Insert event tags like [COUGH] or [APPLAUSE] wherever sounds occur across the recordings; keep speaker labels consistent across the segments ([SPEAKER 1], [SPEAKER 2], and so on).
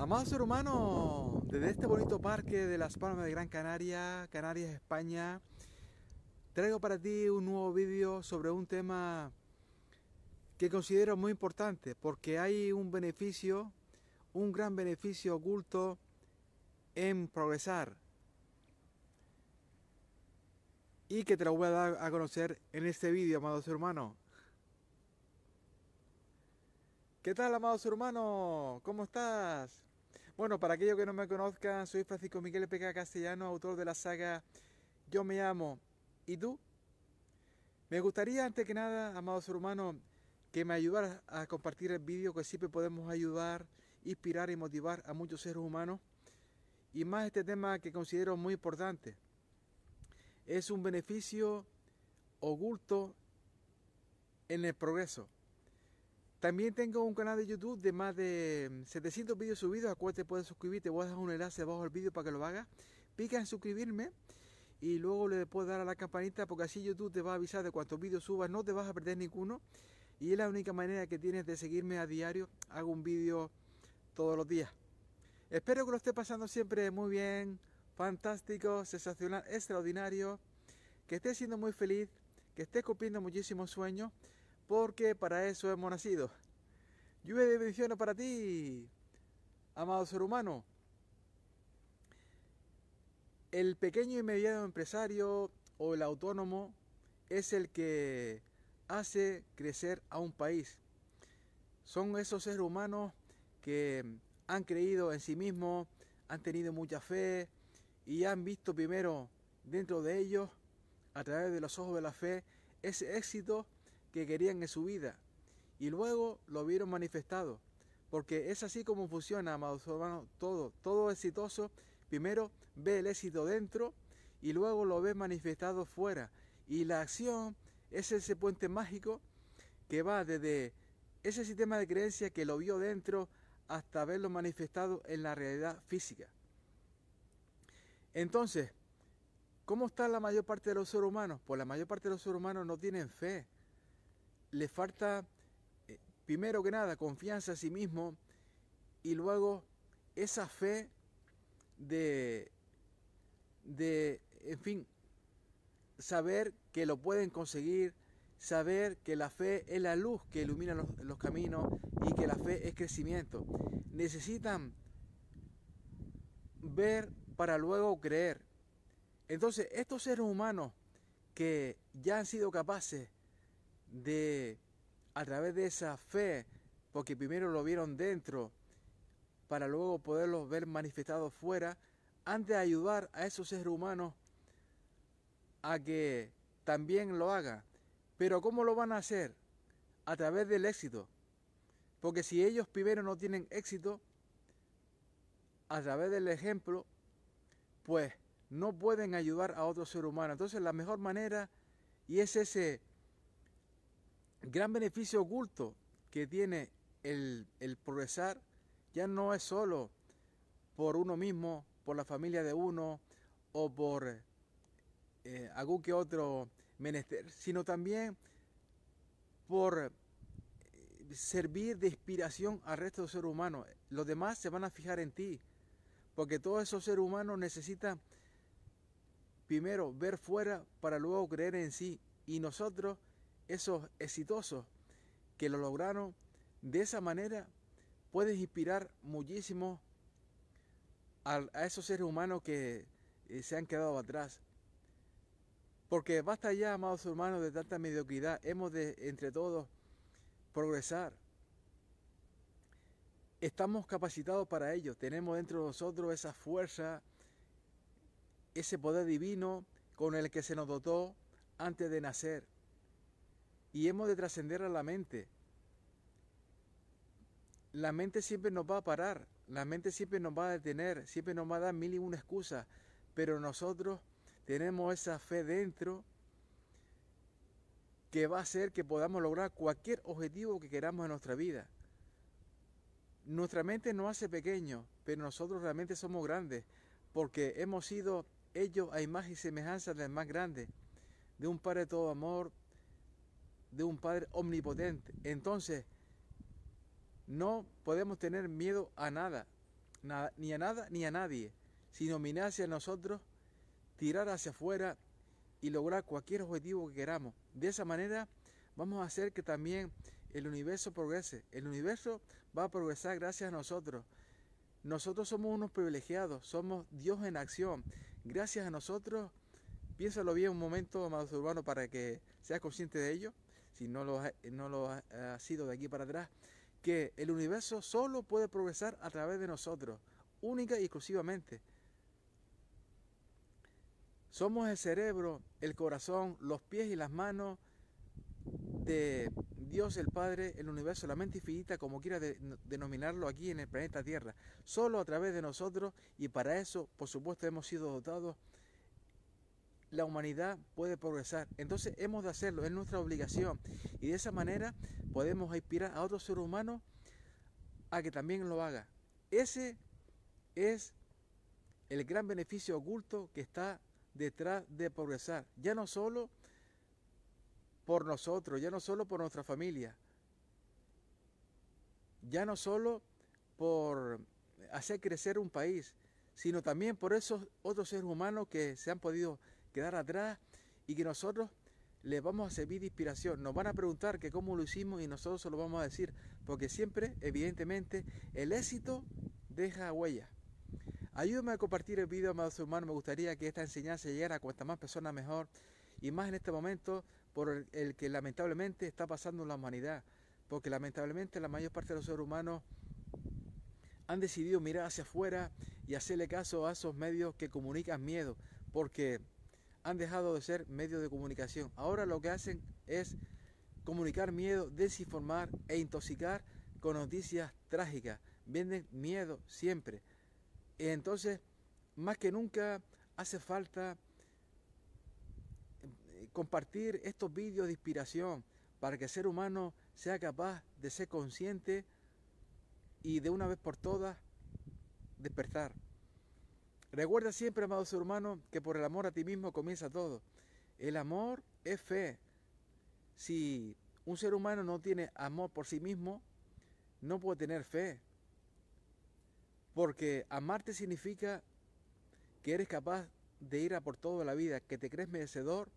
[SPEAKER 1] Amado ser humano, desde este bonito parque de Las Palmas de Gran Canaria, Canarias, España, traigo para ti un nuevo vídeo sobre un tema que considero muy importante porque hay un beneficio, un gran beneficio oculto en progresar y que te lo voy a dar a conocer en este vídeo, amado ser humano. ¿Qué tal, amado ser humano? ¿Cómo estás? Bueno, para aquellos que no me conozcan, soy Francisco Miguel Peca Castellano, autor de la saga Yo me amo. ¿Y tú? Me gustaría, antes que nada, amado ser humano, que me ayudaras a compartir el vídeo, que siempre podemos ayudar, inspirar y motivar a muchos seres humanos. Y más este tema que considero muy importante. Es un beneficio oculto en el progreso. También tengo un canal de YouTube de más de 700 vídeos subidos, a cual te puedes suscribir. Te voy a dejar un enlace abajo del vídeo para que lo hagas. Pica en suscribirme y luego le puedes dar a la campanita porque así YouTube te va a avisar de cuántos vídeos subas. No te vas a perder ninguno. Y es la única manera que tienes de seguirme a diario. Hago un vídeo todos los días. Espero que lo esté pasando siempre muy bien, fantástico, sensacional, extraordinario. Que estés siendo muy feliz, que estés cumpliendo muchísimos sueños porque para eso hemos nacido. Lluvia de bendiciones para ti, amado ser humano. El pequeño y mediano empresario o el autónomo es el que hace crecer a un país. Son esos seres humanos que han creído en sí mismos, han tenido mucha fe y han visto primero dentro de ellos, a través de los ojos de la fe, ese éxito que querían en su vida y luego lo vieron manifestado. Porque es así como funciona, amados hermanos, todo, todo exitoso. Primero ve el éxito dentro y luego lo ve manifestado fuera. Y la acción es ese puente mágico que va desde ese sistema de creencia que lo vio dentro hasta verlo manifestado en la realidad física. Entonces, ¿cómo está la mayor parte de los seres humanos? Pues la mayor parte de los seres humanos no tienen fe le falta, eh, primero que nada, confianza a sí mismo y luego esa fe de, de, en fin, saber que lo pueden conseguir, saber que la fe es la luz que ilumina los, los caminos y que la fe es crecimiento. Necesitan ver para luego creer. Entonces, estos seres humanos que ya han sido capaces de, a través de esa fe, porque primero lo vieron dentro, para luego poderlo ver manifestado fuera, antes de ayudar a esos seres humanos a que también lo hagan. Pero ¿cómo lo van a hacer? A través del éxito. Porque si ellos primero no tienen éxito, a través del ejemplo, pues no pueden ayudar a otro ser humano. Entonces la mejor manera, y es ese gran beneficio oculto que tiene el, progresar ya no es solo por uno mismo, por la familia de uno o por eh, algún que otro menester, sino también por eh, servir de inspiración al resto de los seres humanos. Los demás se van a fijar en ti, porque todos esos seres humanos necesitan primero ver fuera para luego creer en sí. Y nosotros esos exitosos que lo lograron de esa manera, puedes inspirar muchísimo a, esos seres humanos que eh, se han quedado atrás. Porque basta ya, amados hermanos, de tanta mediocridad. Hemos de, entre todos, progresar. Estamos capacitados para ello. Tenemos dentro de nosotros esa fuerza, ese poder divino con el que se nos dotó antes de nacer y hemos de trascender a la mente. La mente siempre nos va a parar, la mente siempre nos va a detener, siempre nos va a dar mil y una excusa, pero nosotros tenemos esa fe dentro que va a hacer que podamos lograr cualquier objetivo que queramos en nuestra vida. Nuestra mente nos hace pequeños, pero nosotros realmente somos grandes, porque hemos sido ellos a imagen y semejanza del más grande, de un Padre todo amor, de un Padre omnipotente. Entonces, no podemos tener miedo a nada. ni a nada ni a nadie, sino mirar hacia nosotros, tirar hacia afuera y lograr cualquier objetivo que queramos. De esa manera vamos a hacer que también el universo progrese. El universo va a progresar gracias a nosotros. Nosotros somos unos privilegiados, somos Dios en acción. Gracias a nosotros, piénsalo bien un momento, amado urbano, para que seas consciente de ello, si no lo, no lo ha sido de aquí para atrás, que el universo solo puede progresar a través de nosotros, única y exclusivamente. Somos el cerebro, el corazón, los pies y las manos de Dios el Padre, el universo, la mente infinita, como quiera denominarlo aquí en el planeta Tierra. Solo a través de nosotros y para eso, por supuesto, hemos sido dotados. La humanidad puede progresar. Entonces hemos de hacerlo, es nuestra obligación. Y de esa manera podemos inspirar a otro ser humano a que también lo haga. Ese es el gran beneficio oculto que está detrás de progresar. Ya no solo por nosotros, ya no solo por nuestra familia, ya no solo por hacer crecer un país, sino también por esos otros seres humanos que se han podido quedar atrás y que nosotros les vamos a servir de inspiración. Nos van a preguntar que cómo lo hicimos y nosotros se lo vamos a decir, porque siempre, evidentemente, el éxito deja huella. Ayúdame a compartir el video, amados hermanos. Me gustaría que esta enseñanza llegara a cuantas más personas mejor. Y más en este momento, por el, que lamentablemente está pasando en la humanidad, porque lamentablemente la mayor parte de los seres humanos han decidido mirar hacia afuera y hacerle caso a esos medios que comunican miedo, porque han dejado de ser medios de comunicación. Ahora lo que hacen es comunicar miedo, desinformar e intoxicar con noticias trágicas. Venden miedo siempre. Entonces, más que nunca hace falta compartir estos vídeos de inspiración para que el ser humano sea capaz de ser consciente y de una vez por todas despertar. Recuerda siempre, amado ser humano, que por el amor a ti mismo comienza todo. El amor es fe. Si un ser humano no tiene amor por sí mismo, no puede tener fe. Porque amarte significa que eres capaz de ir a por toda la vida, que te crees merecedor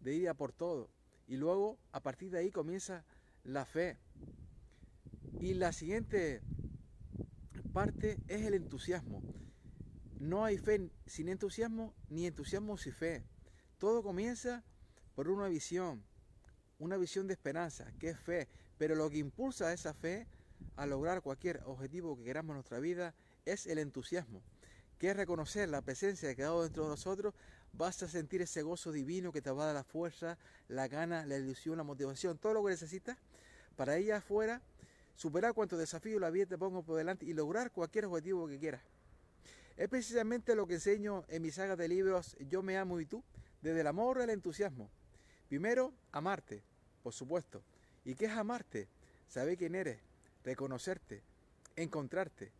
[SPEAKER 1] de ir a por todo. Y luego, a partir de ahí, comienza la fe. Y la siguiente parte es el entusiasmo. No hay fe sin entusiasmo, ni entusiasmo sin fe. Todo comienza por una visión, una visión de esperanza, que es fe. Pero lo que impulsa esa fe a lograr cualquier objetivo que queramos en nuestra vida es el entusiasmo, que es reconocer la presencia de cada dentro de nosotros vas a sentir ese gozo divino que te va a dar la fuerza, la gana, la ilusión, la motivación, todo lo que necesitas para ir afuera, superar cuantos desafíos la vida te pongo por delante y lograr cualquier objetivo que quieras. Es precisamente lo que enseño en mi saga de libros Yo me amo y tú, desde el amor al entusiasmo. Primero, amarte, por supuesto. ¿Y qué es amarte? Saber quién eres, reconocerte, encontrarte.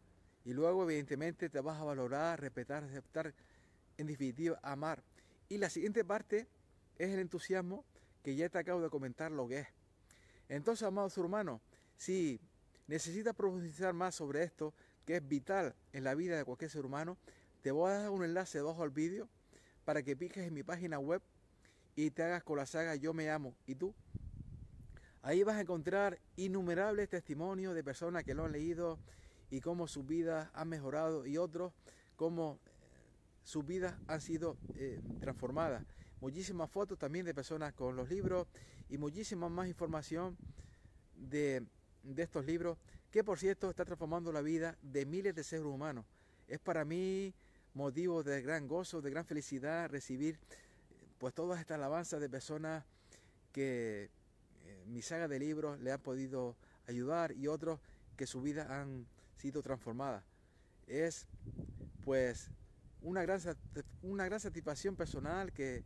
[SPEAKER 1] Y luego, evidentemente, te vas a valorar, respetar, aceptar en definitiva, amar. Y la siguiente parte es el entusiasmo que ya te acabo de comentar lo que es. Entonces, amados hermanos, si necesitas profundizar más sobre esto, que es vital en la vida de cualquier ser humano, te voy a dar un enlace debajo del vídeo para que piques en mi página web y te hagas con la saga Yo me amo y tú. Ahí vas a encontrar innumerables testimonios de personas que lo han leído y cómo sus vidas han mejorado y otros cómo sus vidas han sido eh, transformadas. Muchísimas fotos también de personas con los libros y muchísima más información de, de estos libros que por cierto está transformando la vida de miles de seres humanos. Es para mí motivo de gran gozo, de gran felicidad recibir pues todas estas alabanzas de personas que eh, mi saga de libros le han podido ayudar y otros que su vida han sido transformadas. Es pues una gran, una gran satisfacción personal que,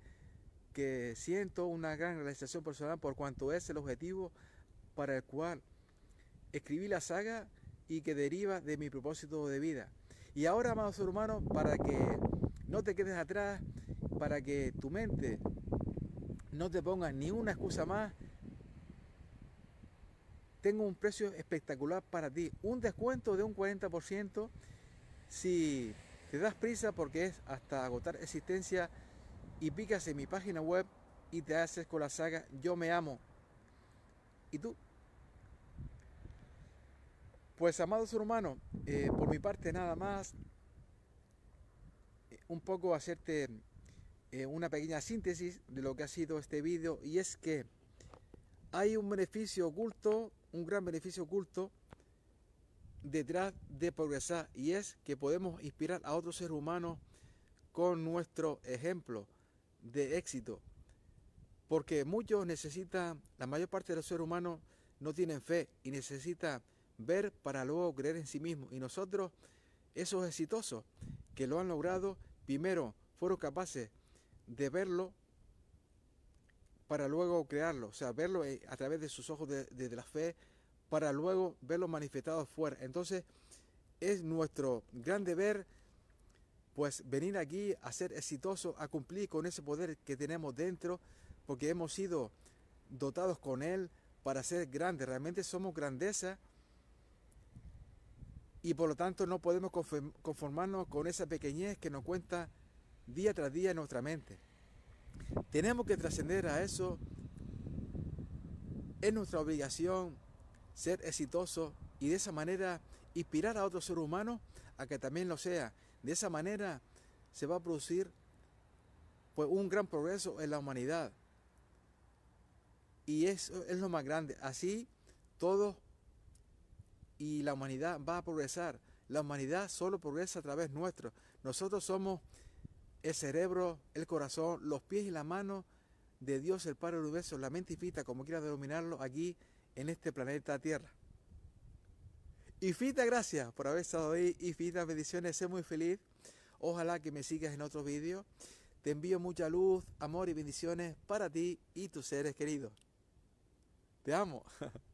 [SPEAKER 1] que siento, una gran realización personal por cuanto es el objetivo para el cual escribí la saga y que deriva de mi propósito de vida. Y ahora, amados hermanos, para que no te quedes atrás, para que tu mente no te ponga ni una excusa más, tengo un precio espectacular para ti, un descuento de un 40% si te das prisa porque es hasta agotar existencia y picas en mi página web y te haces con la saga Yo me amo. ¿Y tú? Pues amado ser humano, eh, por mi parte nada más, eh, un poco hacerte eh, una pequeña síntesis de lo que ha sido este vídeo y es que hay un beneficio oculto, un gran beneficio oculto detrás de progresar y es que podemos inspirar a otros seres humanos con nuestro ejemplo de éxito. Porque muchos necesitan, la mayor parte de los seres humanos no tienen fe y necesitan ver para luego creer en sí mismos. Y nosotros, esos exitosos que lo han logrado, primero fueron capaces de verlo para luego crearlo, o sea, verlo eh, a través de sus ojos de, la fe, para luego verlo manifestado fuera. Entonces, es nuestro gran deber, pues, venir aquí a ser exitosos, a cumplir con ese poder que tenemos dentro, porque hemos sido dotados con él para ser grandes. Realmente somos grandeza y por lo tanto no podemos conformarnos con esa pequeñez que nos cuenta día tras día en nuestra mente. Tenemos que trascender a eso. Es nuestra obligación ser exitosos y de esa manera inspirar a otro ser humano a que también lo sea. De esa manera se va a producir pues, un gran progreso en la humanidad. Y eso es lo más grande. Así todos y la humanidad va a progresar. La humanidad solo progresa a través nuestro. Nosotros somos el cerebro, el corazón, los pies y la mano de Dios, el Padre universo, la mente y como quiera denominarlo, aquí en este planeta Tierra. Infinitas gracias por haber estado ahí, infinitas bendiciones, sé muy feliz. Ojalá que me sigas en otro vídeo. Te envío mucha luz, amor y bendiciones para ti y tus seres queridos. Te amo. [LAUGHS]